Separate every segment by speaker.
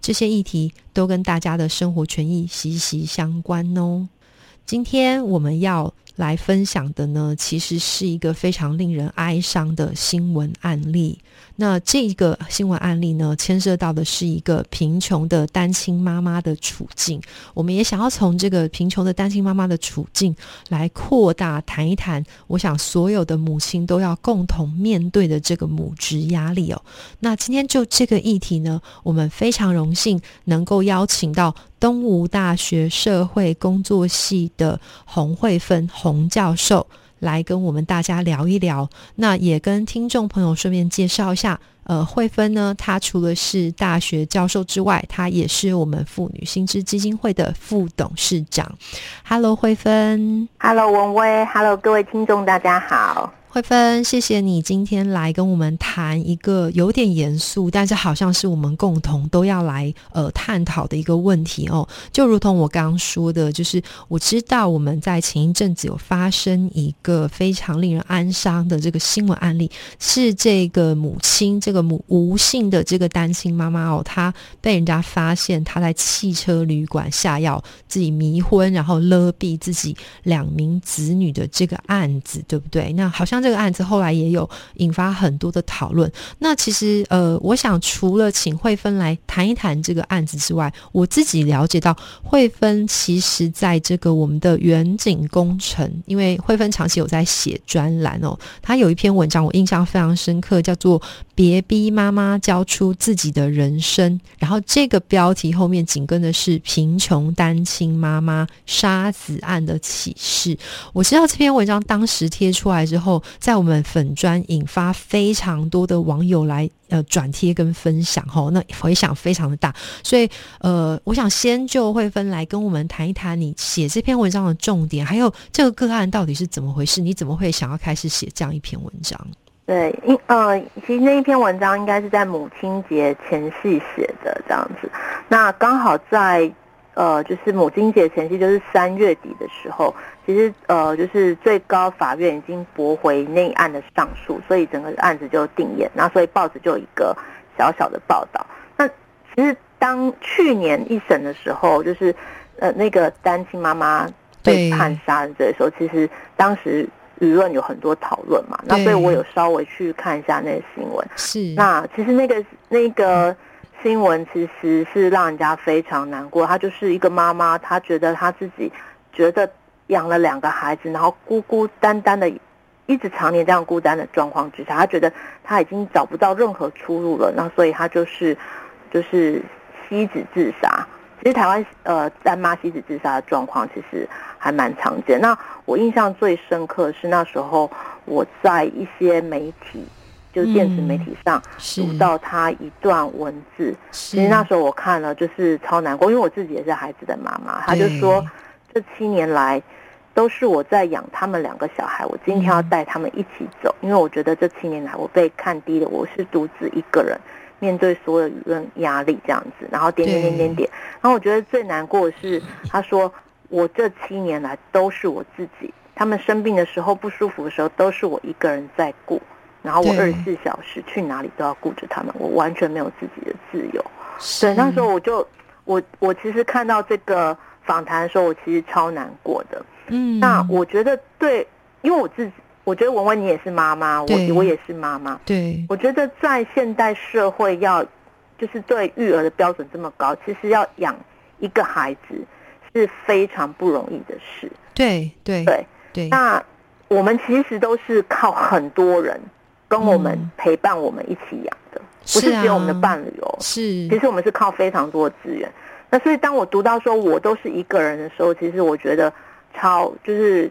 Speaker 1: 这些议题都跟大家的生活权益息息相关哦。今天我们要来分享的呢，其实是一个非常令人哀伤的新闻案例。那这个新闻案例呢，牵涉到的是一个贫穷的单亲妈妈的处境。我们也想要从这个贫穷的单亲妈妈的处境来扩大谈一谈，我想所有的母亲都要共同面对的这个母职压力哦。那今天就这个议题呢，我们非常荣幸能够邀请到东吴大学社会工作系的洪慧芬洪教授。来跟我们大家聊一聊，那也跟听众朋友顺便介绍一下。呃，慧芬呢，她除了是大学教授之外，她也是我们妇女新知基金会的副董事长。Hello，慧芬。
Speaker 2: Hello，文威。Hello，各位听众，大家好。
Speaker 1: 慧芬，谢谢你今天来跟我们谈一个有点严肃，但是好像是我们共同都要来呃探讨的一个问题哦。就如同我刚刚说的，就是我知道我们在前一阵子有发生一个非常令人哀伤的这个新闻案例，是这个母亲，这个母无姓的这个单亲妈妈哦，她被人家发现她在汽车旅馆下药，自己迷昏，然后勒毙自己两名子女的这个案子，对不对？那好像。这个案子后来也有引发很多的讨论。那其实，呃，我想除了请慧芬来谈一谈这个案子之外，我自己了解到，慧芬其实在这个我们的远景工程，因为慧芬长期有在写专栏哦，她有一篇文章我印象非常深刻，叫做《别逼妈妈交出自己的人生》，然后这个标题后面紧跟的是“贫穷单亲妈妈杀子案的启示”。我知道这篇文章当时贴出来之后。在我们粉砖引发非常多的网友来呃转贴跟分享吼，那回响非常的大，所以呃，我想先就慧芬来跟我们谈一谈你写这篇文章的重点，还有这个个案到底是怎么回事？你怎么会想要开始写这样一篇文章？
Speaker 2: 对，因呃，其实那一篇文章应该是在母亲节前夕写的这样子，那刚好在。呃，就是母亲节前夕，就是三月底的时候，其实呃，就是最高法院已经驳回那案的上诉，所以整个案子就定验。那所以报纸就有一个小小的报道。那其实当去年一审的时候，就是呃那个单亲妈妈被判杀人罪的时候，其实当时舆论有很多讨论嘛。那所以我有稍微去看一下那个新闻。
Speaker 1: 是。
Speaker 2: 那其实那个那个。新闻其实是让人家非常难过。她就是一个妈妈，她觉得她自己觉得养了两个孩子，然后孤孤单单的，一直常年这样孤单的状况之下，他觉得他已经找不到任何出路了。那所以他就是就是妻子自杀。其实台湾呃单妈妻子自杀的状况其实还蛮常见。那我印象最深刻是那时候我在一些媒体。就是电子媒体上读到他一段文字，其实那时候我看了就是超难过，因为我自己也是孩子的妈妈。他就说，这七年来都是我在养他们两个小孩，我今天要带他们一起走，因为我觉得这七年来我被看低了，我是独自一个人面对所有舆论压力这样子，然后点点点点点。然后我觉得最难过的是，他说我这七年来都是我自己，他们生病的时候不舒服的时候都是我一个人在顾。然后我二十四小时去哪里都要顾着他们，我完全没有自己的自由。对，那时候我就我我其实看到这个访谈的时候，我其实超难过的。嗯，那我觉得对，因为我自己，我觉得文文你也是妈妈，我我也是妈妈。
Speaker 1: 对，
Speaker 2: 我觉得在现代社会要就是对育儿的标准这么高，其实要养一个孩子是非常不容易的事。
Speaker 1: 对对
Speaker 2: 对
Speaker 1: 对，
Speaker 2: 那我们其实都是靠很多人。跟我们陪伴我们一起养的，不是只有我们的伴侣哦。
Speaker 1: 是，
Speaker 2: 其实我们是靠非常多的资源。那所以当我读到说我都是一个人的时候，其实我觉得超就是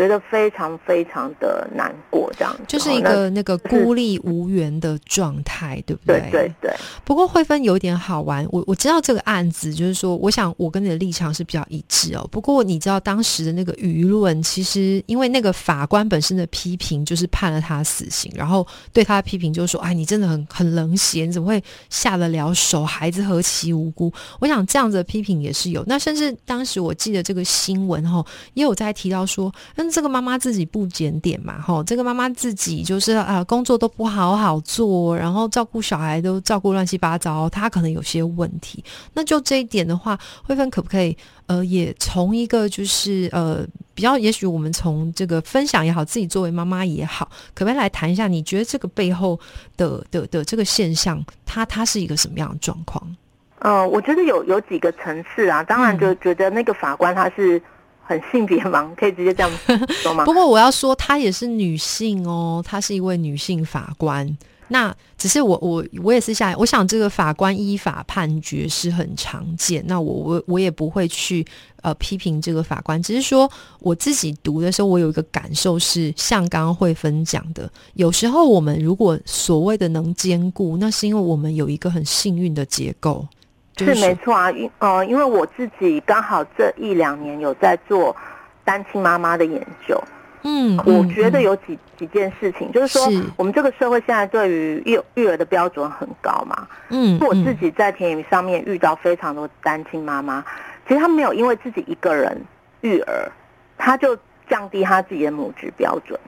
Speaker 2: 觉得非常非常的难过过这样子，
Speaker 1: 就是一个那个孤立无援的状态，对不
Speaker 2: 对？对对对。
Speaker 1: 不过慧芬有点好玩，我我知道这个案子，就是说，我想我跟你的立场是比较一致哦。不过你知道当时的那个舆论，其实因为那个法官本身的批评，就是判了他死刑，然后对他的批评就是说，哎，你真的很很冷血，你怎么会下得了手？孩子何其无辜！我想这样子的批评也是有。那甚至当时我记得这个新闻哈，也有在提到说，嗯，这个妈妈自己不检点嘛，吼，这个妈妈自己就是啊，工作都不好好做，然后照顾小孩都照顾乱七八糟，她可能有些问题。那就这一点的话，慧芬可不可以呃，也从一个就是呃，比较，也许我们从这个分享也好，自己作为妈妈也好，可不可以来谈一下？你觉得这个背后的的的这个现象，它它是一个什么样的状况？
Speaker 2: 呃，我觉得有有几个层次啊，当然就觉得那个法官他是很性别盲，可以直接这样说吗？
Speaker 1: 不过我要说，她也是女性哦，她是一位女性法官。那只是我我我也是下，我想这个法官依法判决是很常见。那我我我也不会去呃批评这个法官，只是说我自己读的时候，我有一个感受是，像刚刚慧芬讲的，有时候我们如果所谓的能兼顾，那是因为我们有一个很幸运的结构。
Speaker 2: 是没错啊，因呃，因为我自己刚好这一两年有在做单亲妈妈的研究，
Speaker 1: 嗯，
Speaker 2: 我觉得有几几件事情，就是说我们这个社会现在对于育育儿的标准很高嘛，
Speaker 1: 嗯，
Speaker 2: 我自己在田野上面遇到非常多单亲妈妈，其实她没有因为自己一个人育儿，她就降低她自己的母职标准，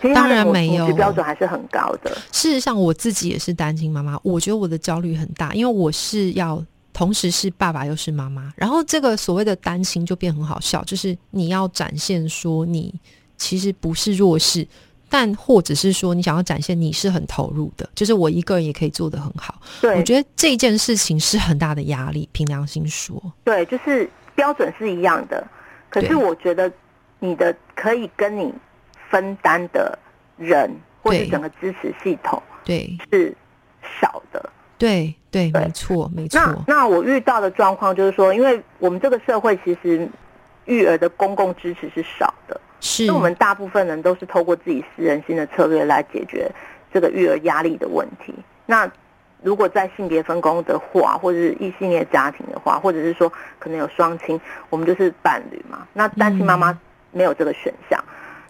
Speaker 2: 其实
Speaker 1: 当然没有，
Speaker 2: 标准还是很高的。
Speaker 1: 事实上，我自己也是单亲妈妈，我觉得我的焦虑很大，因为我是要。同时是爸爸又是妈妈，然后这个所谓的担心就变很好笑，就是你要展现说你其实不是弱势，但或者是说你想要展现你是很投入的，就是我一个人也可以做得很好。
Speaker 2: 对，
Speaker 1: 我觉得这件事情是很大的压力。凭良心说，
Speaker 2: 对，就是标准是一样的，可是我觉得你的可以跟你分担的人或者整个支持系统，
Speaker 1: 对，
Speaker 2: 是少的。
Speaker 1: 对对，没错没错。
Speaker 2: 那那我遇到的状况就是说，因为我们这个社会其实育儿的公共支持是少的，
Speaker 1: 是
Speaker 2: 我们大部分人都是透过自己私人性的策略来解决这个育儿压力的问题。那如果在性别分工的话，或者是异性恋家庭的话，或者是说可能有双亲，我们就是伴侣嘛。那单亲妈妈没有这个选项。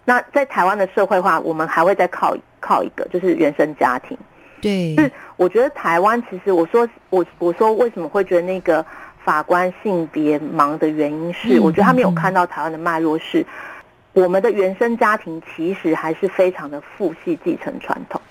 Speaker 2: 那在台湾的社会化，我们还会再靠靠一个，就是原生家庭。
Speaker 1: 对，
Speaker 2: 是我觉得台湾其实，我说我我说为什么会觉得那个法官性别盲的原因是，我觉得他没有看到台湾的脉络是，我们的原生家庭其实还是非常的父系继承传统。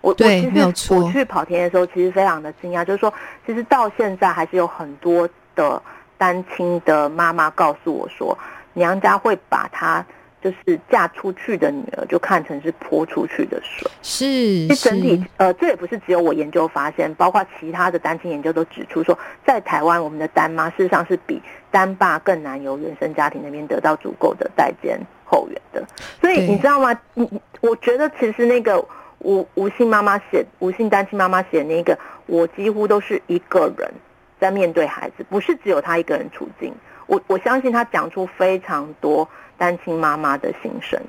Speaker 2: 我我其实我去跑田的时候，其实非常的惊讶，就是说，其实到现在还是有很多的单亲的妈妈告诉我说，娘家会把她。就是嫁出去的女儿就看成是泼出去的水，
Speaker 1: 是。
Speaker 2: 是整体呃，这也不是只有我研究发现，包括其他的单亲研究都指出说，在台湾我们的单妈事实上是比单爸更难由原生家庭那边得到足够的代间后援的。所以你知道吗？你我觉得其实那个吴吴姓妈妈写吴姓单亲妈妈写那个，我几乎都是一个人在面对孩子，不是只有她一个人处境。我我相信她讲出非常多。单亲妈妈的心声。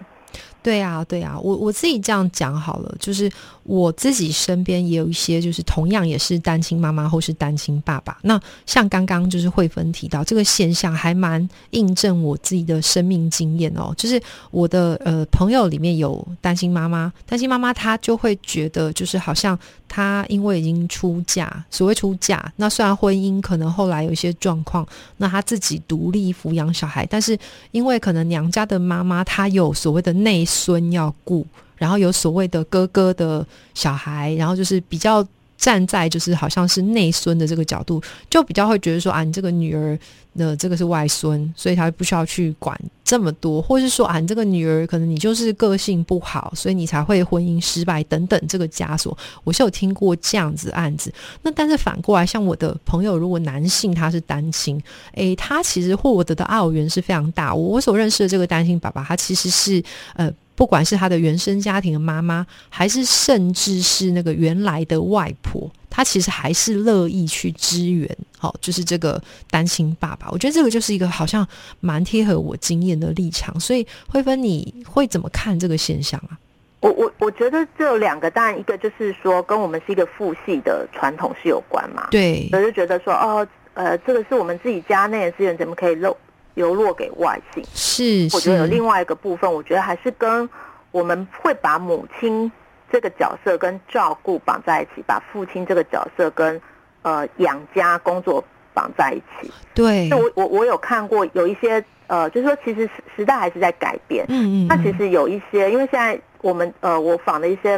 Speaker 1: 对啊，对啊，我我自己这样讲好了，就是我自己身边也有一些，就是同样也是单亲妈妈或是单亲爸爸。那像刚刚就是慧芬提到这个现象，还蛮印证我自己的生命经验哦。就是我的呃朋友里面有单亲妈妈，单亲妈妈她就会觉得，就是好像她因为已经出嫁，所谓出嫁，那虽然婚姻可能后来有一些状况，那她自己独立抚养小孩，但是因为可能娘家的妈妈她有所谓的内。孙要顾，然后有所谓的哥哥的小孩，然后就是比较站在就是好像是内孙的这个角度，就比较会觉得说啊，你这个女儿的这个是外孙，所以他不需要去管这么多，或是说啊，你这个女儿可能你就是个性不好，所以你才会婚姻失败等等这个枷锁，我是有听过这样子案子。那但是反过来，像我的朋友，如果男性他是单亲，诶，他其实获得的澳元是非常大。我所认识的这个单亲爸爸，他其实是呃。不管是他的原生家庭的妈妈，还是甚至是那个原来的外婆，他其实还是乐意去支援。好，就是这个单亲爸爸，我觉得这个就是一个好像蛮贴合我经验的立场。所以慧芬，你会怎么看这个现象啊？
Speaker 2: 我我我觉得这有两个，当然一个就是说跟我们是一个父系的传统是有关嘛，
Speaker 1: 对，
Speaker 2: 我就觉得说哦，呃，这个是我们自己家内的资源，怎么可以漏流落给外姓？
Speaker 1: 是
Speaker 2: 我觉得有，另外一个部分，我觉得还是跟我们会把母亲这个角色跟照顾绑在一起，把父亲这个角色跟呃养家工作绑在一起。
Speaker 1: 对，
Speaker 2: 那我我我有看过有一些呃，就是说其实时时代还是在改变。
Speaker 1: 嗯嗯，
Speaker 2: 那其
Speaker 1: 嗯
Speaker 2: 实有一些，因为现在我们呃，我访的一些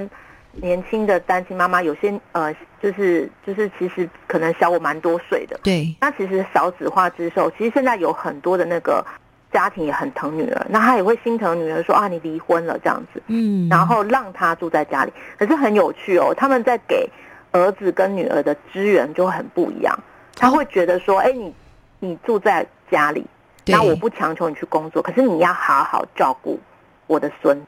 Speaker 2: 年轻的单亲妈妈，有些呃，就是就是其实可能小我蛮多岁的。
Speaker 1: 对，
Speaker 2: 那其实少子化之后，其实现在有很多的那个家庭也很疼女儿，那他也会心疼女儿说啊，你离婚了这样子，
Speaker 1: 嗯，
Speaker 2: 然后让她住在家里。可是很有趣哦，他们在给儿子跟女儿的资源就很不一样。他会觉得说，哎，你你住在家里，那我不强求你去工作，可是你要好好照顾我的孙，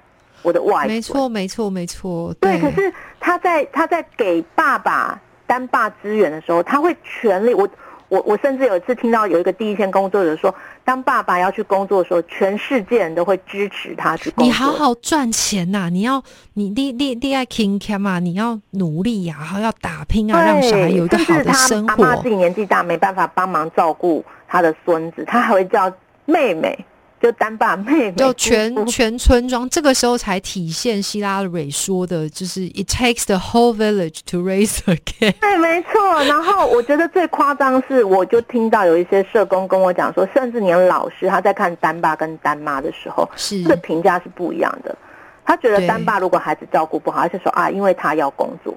Speaker 2: 我的外孙。
Speaker 1: 没错没错没错，
Speaker 2: 对，可是他在他在给爸爸单爸资源的时候，他会全力。我我我甚至有一次听到有一个第一线工作者说，当爸爸要去工作的时候，全世界人都会支持他去工作。
Speaker 1: 你好好赚钱呐、你要你你你你爱 king cam 啊，你要努力呀、然后要打拼啊，让小孩，有一个好的生活
Speaker 2: 他妈。自己年纪大，没办法帮忙照顾他的孙子，他还会叫妹妹，就单爸妹妹，
Speaker 1: 就全全村庄，这个时候才体现希拉蕊说的，就是 "It takes the whole village to raise a kid"。
Speaker 2: 对，没错。然后我觉得最夸张是，我就听到有一些社工跟我讲说，甚至连老师他在看单爸跟单妈的时候，
Speaker 1: 是
Speaker 2: 这个评价是不一样的。他觉得
Speaker 1: 对
Speaker 2: 单爸如果孩子照顾不好，他就说啊，因为他要工作。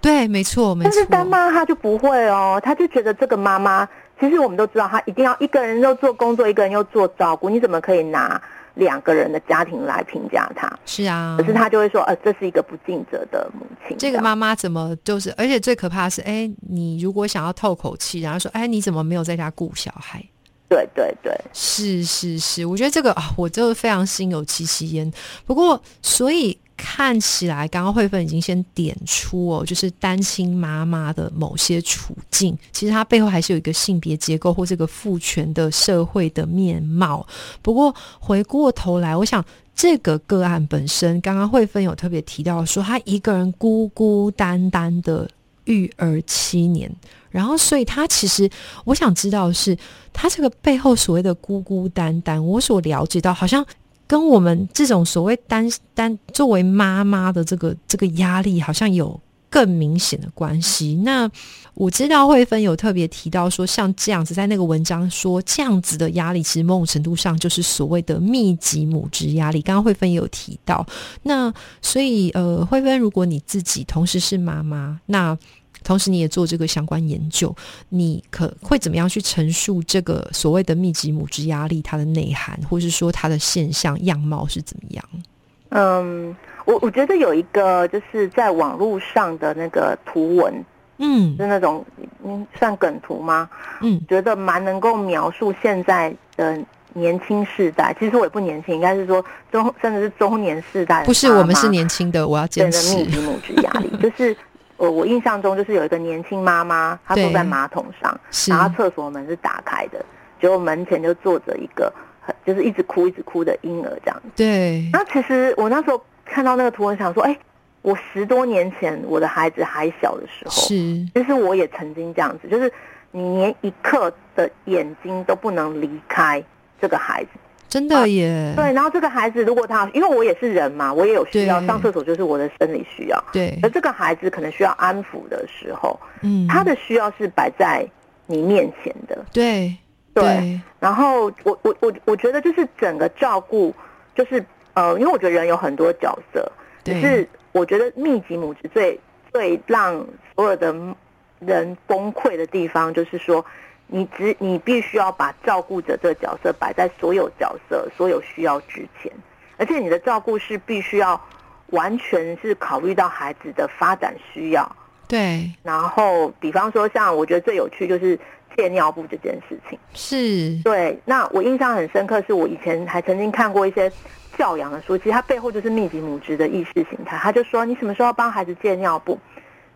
Speaker 1: 对，没错，没错。
Speaker 2: 但是单妈她就不会哦，她就觉得这个妈妈，其实我们都知道，他一定要一个人又做工作，一个人又做照顾，你怎么可以拿两个人的家庭来评价他？
Speaker 1: 是啊，
Speaker 2: 可是他就会说，呃，这是一个不尽责的母亲。样
Speaker 1: 这个妈妈怎么就是，而且最可怕的是，哎，你如果想要透口气，然后说，哎，你怎么没有在家顾小孩？
Speaker 2: 对对对，
Speaker 1: 是是是，我觉得这个啊，我就非常心有戚戚焉。不过，所以看起来，刚刚慧芬已经先点出哦，就是单亲妈妈的某些处境，其实它背后还是有一个性别结构或这个父权的社会的面貌。不过回过头来，我想这个个案本身，刚刚慧芬有特别提到说，她一个人孤孤单单的育儿七年。然后，所以她其实我想知道的是，她这个背后所谓的孤孤单单，我所了解到，好像跟我们这种所谓单单作为妈妈的这个这个压力，好像有更明显的关系。那我知道慧芬有特别提到说，像这样子，在那个文章说这样子的压力，其实某种程度上就是所谓的密集母职压力。刚刚慧芬也有提到，那所以呃，慧芬，如果你自己同时是妈妈，那同时你也做这个相关研究，你可会怎么样去陈述这个所谓的密集母职压力它的内涵，或是说它的现象样貌是怎么样？
Speaker 2: 嗯，我我觉得有一个就是在网络上的那个图文，
Speaker 1: 嗯
Speaker 2: 是那种嗯算梗图吗？
Speaker 1: 嗯，
Speaker 2: 觉得蛮能够描述现在的年轻世代。其实我也不年轻，应该是说中甚至是中年世代的
Speaker 1: 不是，我们是年轻的，我要坚
Speaker 2: 对的密。集母职压力，就是我我印象中就是有一个年轻妈妈，她坐在马桶上，然后厕所门是打开的，结果门前就坐着一个很就是一直哭一直哭的婴儿这样子。
Speaker 1: 对，
Speaker 2: 那其实我那时候看到那个图文，想说，哎，我十多年前我的孩子还小的时候，
Speaker 1: 是
Speaker 2: 其实我也曾经这样子，就是你连一刻的眼睛都不能离开这个孩子。
Speaker 1: 真的耶。
Speaker 2: 对，然后这个孩子如果他，因为我也是人嘛，我也有需要，上厕所就是我的生理需要。
Speaker 1: 对
Speaker 2: 而，这个孩子可能需要安抚的时候，
Speaker 1: 嗯，
Speaker 2: 他的需要是摆在你面前的。
Speaker 1: 对
Speaker 2: 对，然后我我我我觉得就是整个照顾，就是呃，因为我觉得人有很多角色，只
Speaker 1: 对
Speaker 2: 是我觉得密集母职最最让所有的人崩溃的地方，就是说你只你必须要把照顾者这个角色摆在所有角色、所有需要之前，而且你的照顾是必须要完全是考虑到孩子的发展需要。
Speaker 1: 对
Speaker 2: 然后，比方说，像我觉得最有趣就是借尿布这件事情。
Speaker 1: 是，
Speaker 2: 对，那我印象很深刻，是我以前还曾经看过一些教养的书，其实它背后就是密集母职的意识形态。他就说，你什么时候要帮孩子借尿布？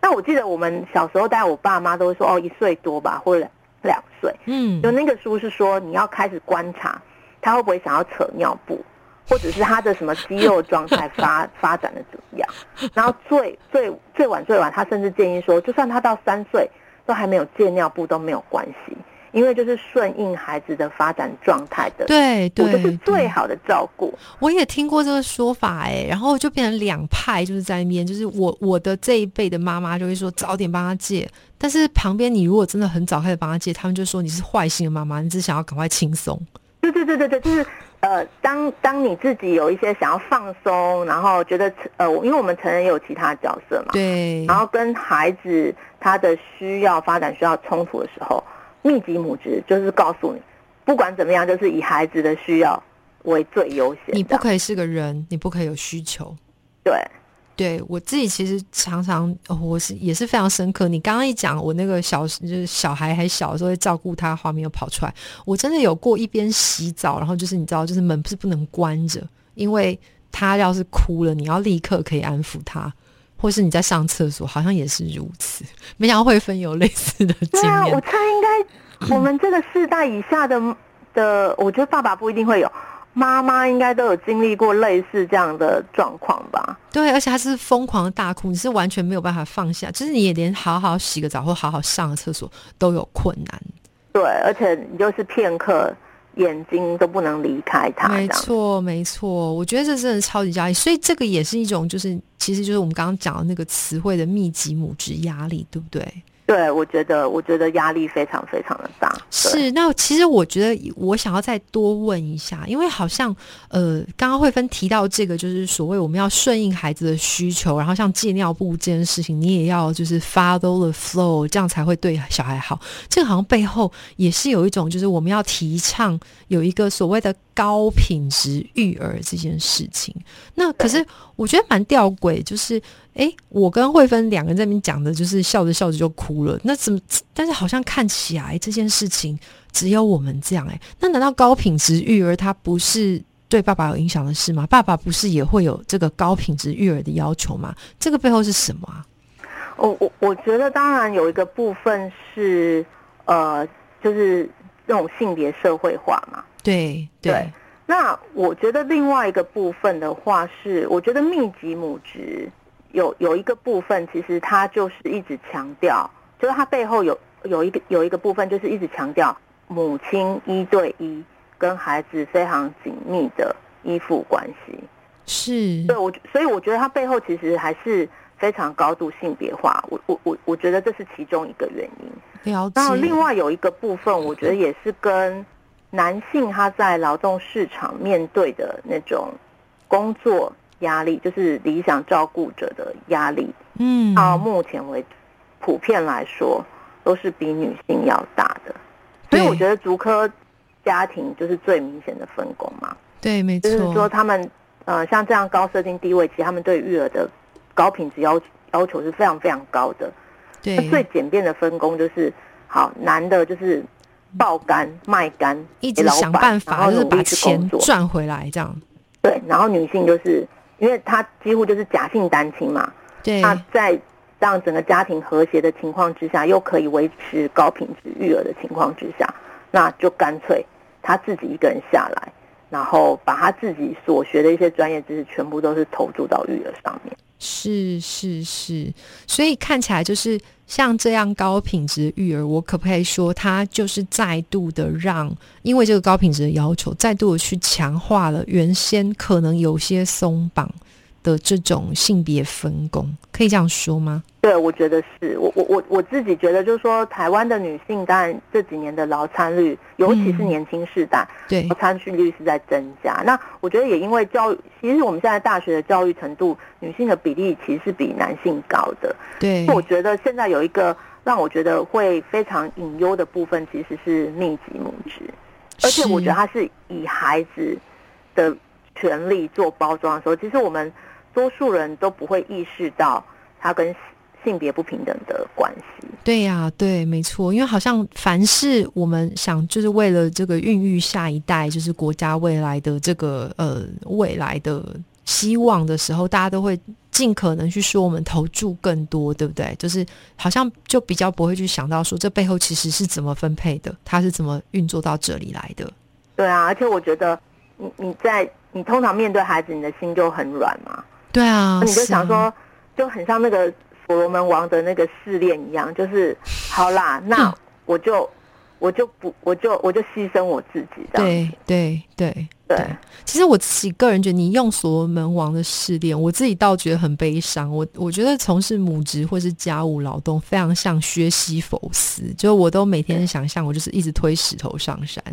Speaker 2: 那我记得我们小时候，带我爸妈都会说，哦，一岁多吧，或者两两岁。
Speaker 1: 嗯
Speaker 2: 就那个书是说，你要开始观察他会不会想要扯尿布，或者是他的什么肌肉状态发 发展的怎么样。然后最最最晚最晚，他甚至建议说，就算他到三岁都还没有戒尿布都没有关系。因为就是顺应孩子的发展状态的，
Speaker 1: 对对，
Speaker 2: 就是最好的照顾。
Speaker 1: 我也听过这个说法，哎，然后就变成两派，就是在那边，就是我我的这一辈的妈妈就会说早点帮他戒，但是旁边你如果真的很早开始帮他戒，他们就说你是坏心的妈妈，你只想要赶快轻松。
Speaker 2: 对对对对对，就是呃，当当你自己有一些想要放松，然后觉得呃，因为我们成人也有其他角色嘛，
Speaker 1: 对，
Speaker 2: 然后跟孩子他的需要发展需要冲突的时候。密集母职就是告诉你，不管怎么样，就是以孩子的需要为最优先。
Speaker 1: 你不可以是个人，你不可以有需求。
Speaker 2: 对，
Speaker 1: 对我自己其实常常，我是也是非常深刻。你刚刚一讲，我那个小就是小孩还小的时候，会照顾他，画面又跑出来。我真的有过一边洗澡，然后就是你知道，就是门不是不能关着，因为他要是哭了，你要立刻可以安抚他。或是你在上厕所，好像也是如此。没想到会分有类似的经验。
Speaker 2: 我猜应该我们这个世代以下的的，我觉得爸爸不一定会有，妈妈应该都有经历过类似这样的状况吧？
Speaker 1: 对，而且他是疯狂的大哭，你是完全没有办法放下，就是你也连好好洗个澡或好好上个厕所都有困难。
Speaker 2: 对，而且你就是片刻。眼睛都不能离开他，
Speaker 1: 没错，没错。我觉得这真的超级压力，所以这个也是一种，就是其实就是我们刚刚讲的那个词汇的密集母职压力，对不对？
Speaker 2: 对，我觉得，我觉得压力非常非常的大。
Speaker 1: 是，那其实我觉得，我想要再多问一下，因为好像，呃，刚刚慧芬提到这个，就是所谓我们要顺应孩子的需求，然后像戒尿布这件事情，你也要就是 follow the flow，这样才会对小孩好。这个好像背后也是有一种，就是我们要提倡有一个所谓的。高品质育儿这件事情，那可是我觉得蛮吊诡，就是哎，我跟慧芬两个人在那边讲的，就是笑着笑着就哭了。那怎么？但是好像看起来这件事情只有我们这样哎。那难道高品质育儿它不是对爸爸有影响的事吗？爸爸不是也会有这个高品质育儿的要求吗？这个背后是什么啊？
Speaker 2: 我我我觉得当然有一个部分是呃，就是这种性别社会化嘛。
Speaker 1: 对对，
Speaker 2: 那我觉得另外一个部分的话是，我觉得密集母职有有一个部分，其实他就是一直强调，就是他背后有有一个有一个部分，就是一直强调母亲一对一跟孩子非常紧密的依附关系。
Speaker 1: 是，
Speaker 2: 对我所以我觉得他背后其实还是非常高度性别化。我我我我觉得这是其中一个原因。
Speaker 1: 了解。
Speaker 2: 然后另外有一个部分，我觉得也是跟。男性他在劳动市场面对的那种工作压力，就是理想照顾者的压力，
Speaker 1: 嗯，
Speaker 2: 到目前为止，普遍来说都是比女性要大的。所以我觉得足科家庭就是最明显的分工嘛。
Speaker 1: 对，没错。
Speaker 2: 就是说他们呃，像这样高社经地位，其实他们对育儿的高品质要要求是非常非常高的。
Speaker 1: 对，
Speaker 2: 最简便的分工就是，好，男的就是。爆肝卖肝，
Speaker 1: 一直想办法，就是把钱赚回来，这样。
Speaker 2: 对，然后女性就是因为他几乎就是假性单亲嘛，
Speaker 1: 对，
Speaker 2: 他在让整个家庭和谐的情况之下，又可以维持高品质育儿的情况之下，那就干脆他自己一个人下来，然后把他自己所学的一些专业知识全部都是投注到育儿上面。
Speaker 1: 是是是，所以看起来就是像这样高品质育儿，我可不可以说，它就是再度的让，因为这个高品质的要求，再度的去强化了原先可能有些松绑。的这种性别分工，可以这样说吗？
Speaker 2: 对，我觉得是我我我我自己觉得，就是说，台湾的女性，当然这几年的劳参率，尤其是年轻世代，
Speaker 1: 对
Speaker 2: 劳参率是在增加。那我觉得也因为教育，其实我们现在大学的教育程度，女性的比例其实是比男性高的。
Speaker 1: 对，
Speaker 2: 我觉得现在有一个让我觉得会非常隐忧的部分，其实是密集母职，而且我觉得它是以孩子的权利做包装的时候，其实我们。多数人都不会意识到它跟性别不平等的关系。
Speaker 1: 对呀，对，没错，因为好像凡是我们想就是为了这个孕育下一代，就是国家未来的这个呃未来的希望的时候，大家都会尽可能去说我们投注更多，对不对？就是好像就比较不会去想到说这背后其实是怎么分配的，它是怎么运作到这里来的。
Speaker 2: 对啊，而且我觉得。你你在你通常面对孩子，你的心就很软嘛。
Speaker 1: 对啊，
Speaker 2: 你就想说，就很像那个所罗门王的那个试炼一样，就是好啦，那我就我就不我就我就牺牲我自己，这样。
Speaker 1: 对对对
Speaker 2: 对。
Speaker 1: 其实我自己个人觉得，你用所罗门王的试炼，我自己倒觉得很悲伤。我我觉得从事母职或是家务劳动，非常像薛西弗斯，就我都每天想象，我就是一直推石头上山。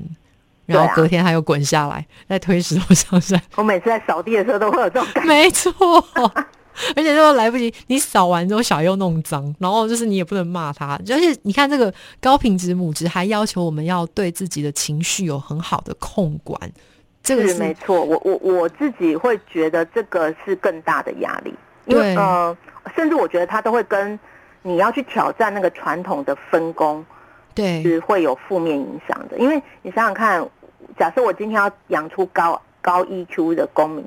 Speaker 1: 然后隔天他又滚下来，再推石头上山。
Speaker 2: 我每次在扫地的时候都会有这种感觉。
Speaker 1: 没错，而且都来不及，你扫完之后小孩又弄脏，然后就是你也不能骂他。而且你看这个高品质母职，还要求我们要对自己的情绪有很好的控管。这个是
Speaker 2: 没错，我我我自己会觉得这个是更大的压力，因为呃，甚至我觉得他都会跟你要去挑战那个传统的分工。
Speaker 1: 对，
Speaker 2: 是会有负面影响的，因为你想想看，假设我今天要养出高高 EQ 的公民，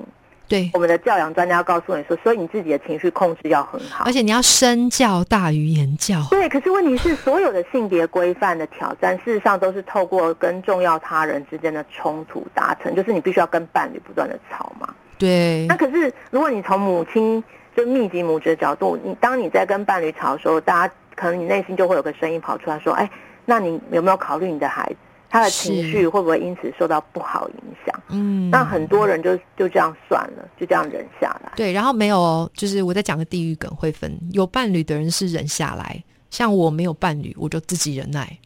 Speaker 1: 对，
Speaker 2: 我们的教养专家告诉你说，所以你自己的情绪控制要很好，
Speaker 1: 而且你要身教大于言教。
Speaker 2: 对，可是问题是，所有的性别规范的挑战，事实上都是透过跟重要他人之间的冲突达成，就是你必须要跟伴侣不断的吵嘛。
Speaker 1: 对。
Speaker 2: 那可是，如果你从母亲就密集母职的角度，你当你在跟伴侣吵的时候，大家可能你内心就会有个声音跑出来说，哎。那你有没有考虑你的孩子，他的情绪会不会因此受到不好影响？嗯，那很多人就就这样算了，就这样忍下来。
Speaker 1: 对，然后没有，就是我在讲个地狱梗，会分有伴侣的人是忍下来，像我没有伴侣，我就自己忍耐。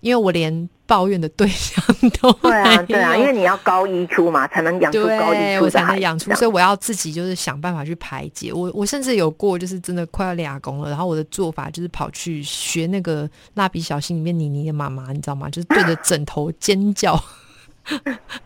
Speaker 1: 因为我连抱怨的对象都
Speaker 2: 对啊，对啊，因为你要高一出嘛，才能养出高一出，
Speaker 1: 我才能养出，所以我要自己就是想办法去排解。我我甚至有过就是真的快要俩工了，然后我的做法就是跑去学那个蜡笔小新里面妮妮的妈妈，你知道吗？就是对着枕头尖叫。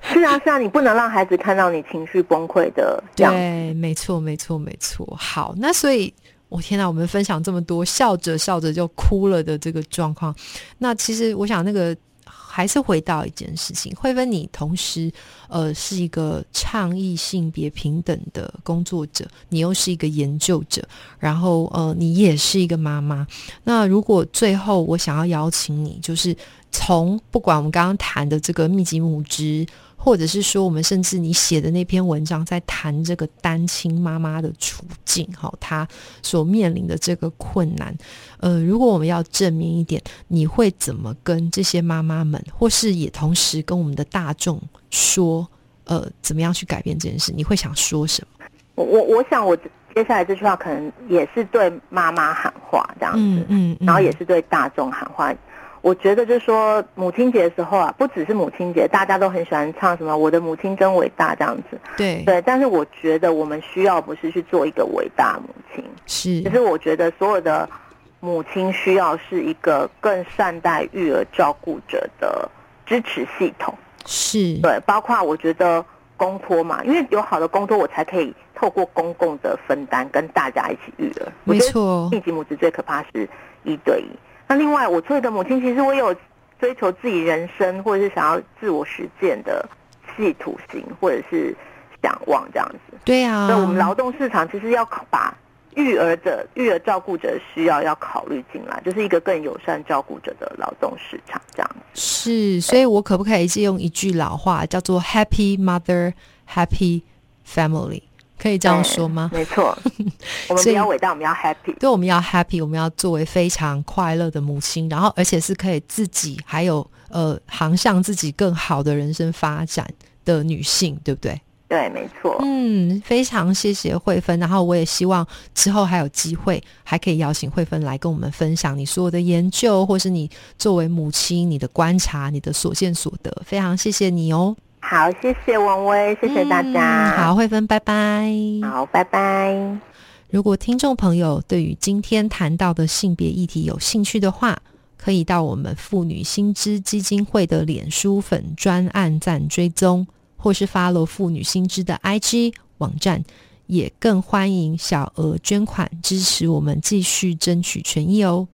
Speaker 2: 是啊，是啊，你不能让孩子看到你情绪崩溃的。
Speaker 1: 对，没错，没错，没错。好，那所以。我天哪！我们分享这么多笑着笑着就哭了的这个状况，那其实我想那个还是回到一件事情，慧芬，你同时呃是一个倡议性别平等的工作者，你又是一个研究者，然后呃你也是一个妈妈。那如果最后我想要邀请你，就是从不管我们刚刚谈的这个密集母职。或者是说，我们甚至你写的那篇文章在谈这个单亲妈妈的处境，哈，她所面临的这个困难。呃，如果我们要正面一点，你会怎么跟这些妈妈们，或是也同时跟我们的大众说，呃，怎么样去改变这件事？你会想说什么？
Speaker 2: 我我我想，我接下来这句话可能也是对妈妈喊话，这样子，嗯嗯，然后也是对大众喊话。我觉得就是说，母亲节的时候啊，不只是母亲节，大家都很喜欢唱什么“我的母亲真伟大”这样子。
Speaker 1: 对
Speaker 2: 对，但是我觉得我们需要不是去做一个伟大母亲，
Speaker 1: 是。
Speaker 2: 其实我觉得所有的母亲需要是一个更善待育儿照顾者的支持系统。
Speaker 1: 是。
Speaker 2: 对，包括我觉得公托嘛，因为有好的公托，我才可以透过公共的分担跟大家一起育儿。
Speaker 1: 没错。
Speaker 2: 一级母子最可怕是一对一。那另外，我作为一个母亲，其实我有追求自己人生，或者是想要自我实践的企图心，或者是想望这样子。
Speaker 1: 对啊，
Speaker 2: 所以我们劳动市场其实要把育儿者、育儿照顾者需要要考虑进来，就是一个更友善照顾者的劳动市场这样。
Speaker 1: 是，所以我可不可以借用一句老话，叫做 “Happy Mother, Happy Family”？可以这样说吗？
Speaker 2: 没错，我们比较伟大，我们要 happy。
Speaker 1: 对，我们要 happy，我们要作为非常快乐的母亲，然后而且是可以自己还有呃航向自己更好的人生发展的女性，对不对？
Speaker 2: 对，没错。
Speaker 1: 嗯，非常谢谢慧芬，然后我也希望之后还有机会，还可以邀请慧芬来跟我们分享你所有的研究，或是你作为母亲你的观察、你的所见所得。非常谢谢你哦。
Speaker 2: 好，谢谢王威，谢谢大家。
Speaker 1: 好，慧芬，拜拜。
Speaker 2: 好，拜拜。
Speaker 1: 如果听众朋友对于今天谈到的性别议题有兴趣的话，可以到我们妇女新知基金会的脸书粉专按赞追踪，或是发了妇女新知的 IG 网站，也更欢迎小额捐款支持我们继续争取权益哦。